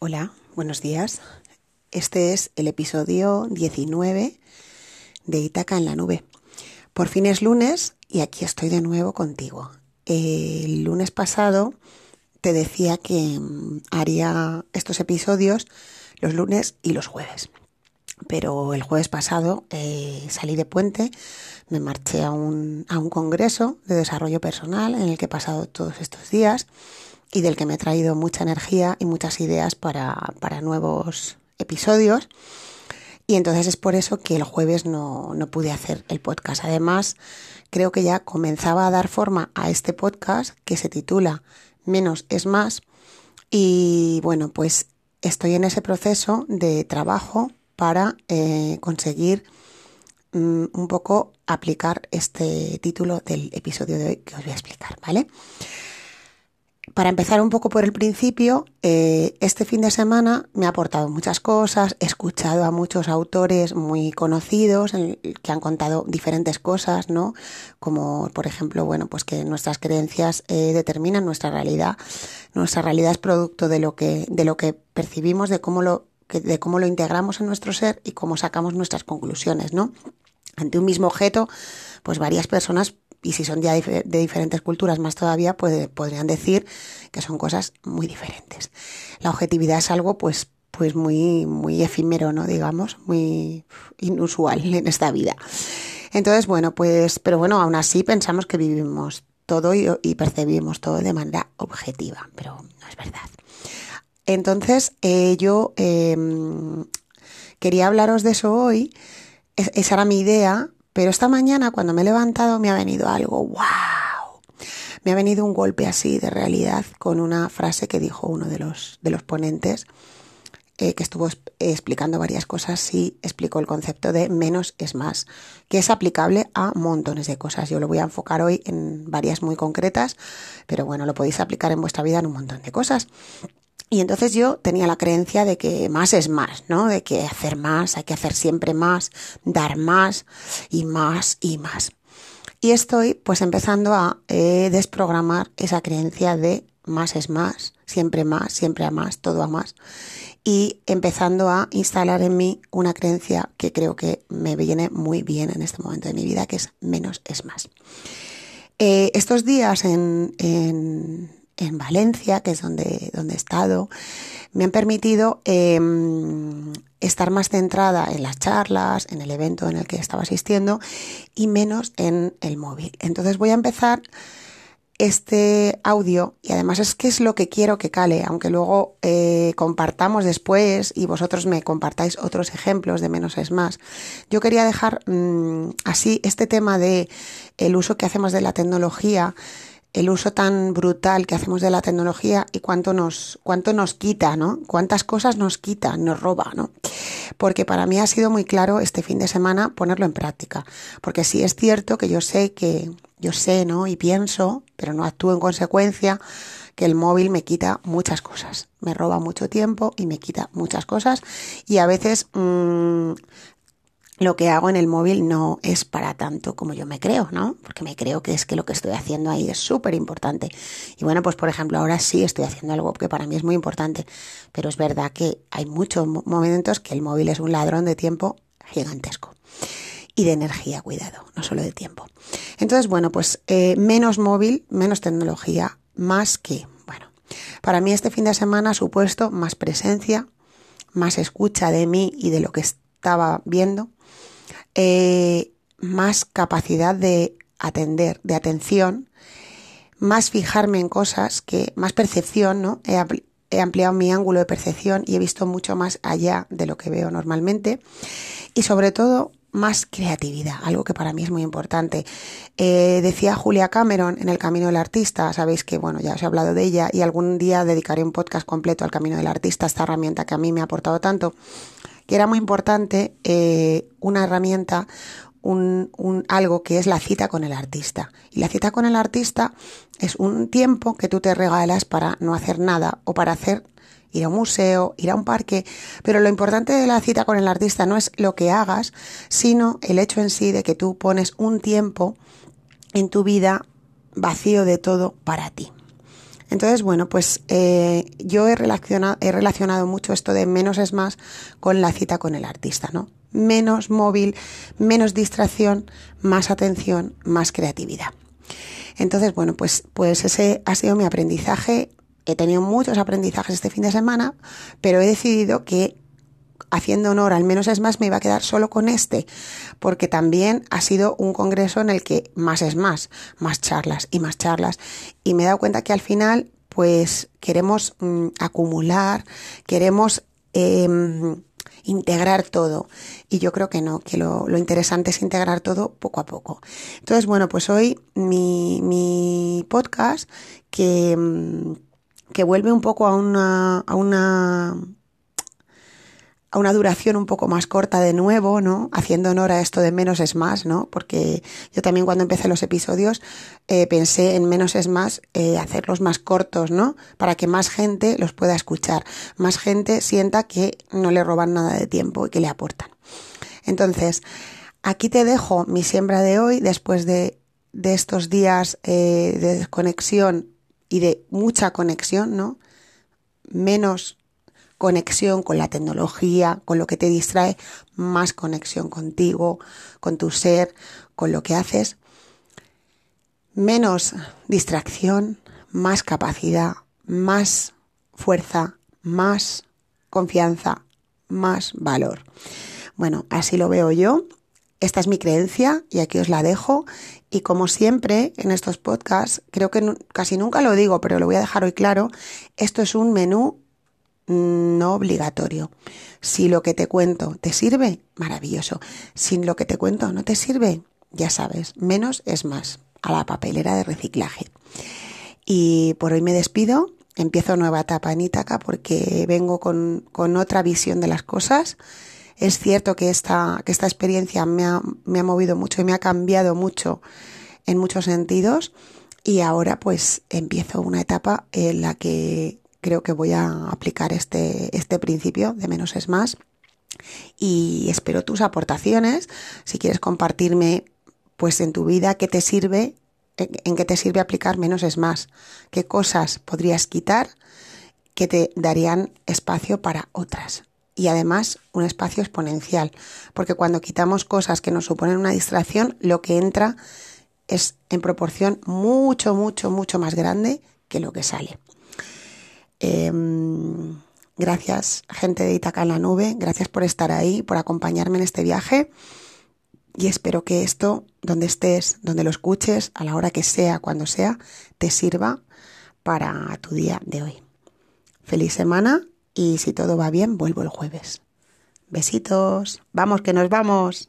Hola, buenos días. Este es el episodio 19 de Itaca en la nube. Por fin es lunes y aquí estoy de nuevo contigo. El lunes pasado te decía que mm, haría estos episodios los lunes y los jueves. Pero el jueves pasado eh, salí de puente, me marché a un, a un congreso de desarrollo personal en el que he pasado todos estos días y del que me he traído mucha energía y muchas ideas para, para nuevos episodios. Y entonces es por eso que el jueves no, no, pude hacer el podcast. Además, creo que ya comenzaba a dar forma a este podcast que se titula Menos es más. Y bueno, pues estoy en ese proceso de trabajo para eh, conseguir mm, un poco aplicar este título del episodio de hoy que os voy a explicar, ¿vale? Para empezar un poco por el principio, eh, este fin de semana me ha aportado muchas cosas, he escuchado a muchos autores muy conocidos que han contado diferentes cosas, ¿no? Como, por ejemplo, bueno, pues que nuestras creencias eh, determinan nuestra realidad. Nuestra realidad es producto de lo que, de lo que percibimos, de cómo lo, de cómo lo integramos en nuestro ser y cómo sacamos nuestras conclusiones, ¿no? Ante un mismo objeto, pues varias personas y si son ya de diferentes culturas más todavía, pues, podrían decir que son cosas muy diferentes. La objetividad es algo pues, pues muy, muy efímero, ¿no? Digamos, muy inusual en esta vida. Entonces, bueno, pues, pero bueno, aún así pensamos que vivimos todo y, percibimos todo de manera objetiva, pero no es verdad. Entonces, eh, yo em, quería hablaros de eso hoy. esa era mi idea, pero esta mañana cuando me he levantado me ha venido algo, wow. Me ha venido un golpe así de realidad con una frase que dijo uno de los, de los ponentes eh, que estuvo explicando varias cosas y explicó el concepto de menos es más, que es aplicable a montones de cosas. Yo lo voy a enfocar hoy en varias muy concretas, pero bueno, lo podéis aplicar en vuestra vida en un montón de cosas. Y entonces yo tenía la creencia de que más es más, ¿no? De que hacer más, hay que hacer siempre más, dar más y más y más. Y estoy pues empezando a eh, desprogramar esa creencia de más es más, siempre más, siempre a más, todo a más. Y empezando a instalar en mí una creencia que creo que me viene muy bien en este momento de mi vida, que es menos es más. Eh, estos días en, en en Valencia, que es donde, donde he estado, me han permitido em, estar más centrada en las charlas, en el evento en el que estaba asistiendo y menos en el móvil. Entonces voy a empezar este audio y además es que es lo que quiero que cale, aunque luego eh, compartamos después y vosotros me compartáis otros ejemplos de menos es más. Yo quería dejar mm, así este tema de el uso que hacemos de la tecnología el uso tan brutal que hacemos de la tecnología y cuánto nos, cuánto nos quita, ¿no? Cuántas cosas nos quita, nos roba, ¿no? Porque para mí ha sido muy claro este fin de semana ponerlo en práctica. Porque sí es cierto que yo sé que, yo sé, ¿no? Y pienso, pero no actúo en consecuencia, que el móvil me quita muchas cosas. Me roba mucho tiempo y me quita muchas cosas. Y a veces mmm, lo que hago en el móvil no es para tanto como yo me creo, ¿no? Porque me creo que es que lo que estoy haciendo ahí es súper importante. Y bueno, pues por ejemplo, ahora sí estoy haciendo algo que para mí es muy importante, pero es verdad que hay muchos momentos que el móvil es un ladrón de tiempo gigantesco. Y de energía, cuidado, no solo de tiempo. Entonces, bueno, pues eh, menos móvil, menos tecnología, más que, bueno, para mí este fin de semana ha supuesto más presencia, más escucha de mí y de lo que estaba viendo, eh, más capacidad de atender, de atención, más fijarme en cosas, que más percepción, ¿no? He, ampliado mi ángulo de percepción y he visto mucho más allá de lo que veo normalmente y sobre todo más creatividad, algo que para mí es muy importante. Eh, decía Julia Cameron en El Camino del Artista, sabéis que, bueno, ya os he hablado de ella y algún día dedicaré un podcast completo al Camino del Artista, esta herramienta que a mí me ha aportado tanto que era muy importante eh, una herramienta, un, un, algo que es la cita con el artista. Y la cita con el artista es un tiempo que tú te regalas para no hacer nada o para hacer ir a un museo, ir a un parque, pero lo importante de la cita con el artista no es lo que hagas, sino el hecho en sí de que tú pones un tiempo en tu vida vacío de todo para ti. Entonces, bueno, pues eh, yo he relacionado, he relacionado mucho esto de menos es más con la cita con el artista, ¿no? Menos móvil, menos distracción, más atención, más creatividad. Entonces, bueno, pues, pues ese ha sido mi aprendizaje. He tenido muchos aprendizajes este fin de semana, pero he decidido que haciendo honor al menos es más, me iba a quedar solo con este, porque también ha sido un congreso en el que más es más, más charlas y más charlas. Y me he dado cuenta que al final, pues queremos mm, acumular, queremos em, integrar todo. Y yo creo que no, que lo, lo, interesante es integrar todo poco a poco. Entonces, bueno, pues hoy mi, mi podcast que, mm, que vuelve un poco a una, a una a una duración un poco más corta de nuevo, ¿no? Haciendo honor a esto de menos es más, ¿no? Porque yo también cuando empecé los episodios eh, pensé en menos es más, eh, hacerlos más cortos, ¿no? Para que más gente los pueda escuchar, más gente sienta que no le roban nada de tiempo y que le aportan. Entonces, aquí te dejo mi siembra de hoy después de, de estos días eh, de desconexión y de mucha conexión, ¿no? Menos conexión con la tecnología, con lo que te distrae, más conexión contigo, con tu ser, con lo que haces. Menos distracción, más capacidad, más fuerza, más confianza, más valor. Bueno, así lo veo yo. Esta es mi creencia y aquí os la dejo. Y como siempre en estos podcasts, creo que casi nunca lo digo, pero lo voy a dejar hoy claro, esto es un menú no obligatorio. Si lo que te cuento te sirve, maravilloso. Si lo que te cuento no te sirve, ya sabes, menos es más a la papelera de reciclaje. Y por hoy me despido. Empiezo nueva etapa en Ítaca porque vengo con, con otra visión de las cosas. Es cierto que esta, que esta experiencia me ha, me ha movido mucho y me ha cambiado mucho en muchos sentidos. Y ahora pues empiezo una etapa en la que creo que voy a aplicar este, este principio de menos es más. Y espero tus aportaciones. Si quieres compartirme, pues en tu vida, qué te sirve, en qué te sirve aplicar menos es más. Qué cosas podrías quitar que te darían espacio para otras. Y además un espacio exponencial. Porque cuando quitamos cosas que nos suponen una distracción, lo que entra es en proporción mucho, mucho, mucho más grande que lo que sale. Em, gracias, gente de Itaca en la nube. Gracias por estar ahí, por acompañarme en este viaje. Y espero que esto, donde estés, donde lo escuches, a la hora que sea, cuando sea, te sirva para tu día de hoy. Feliz semana y si todo va bien, vuelvo el jueves. Besitos. Vamos, que nos vamos.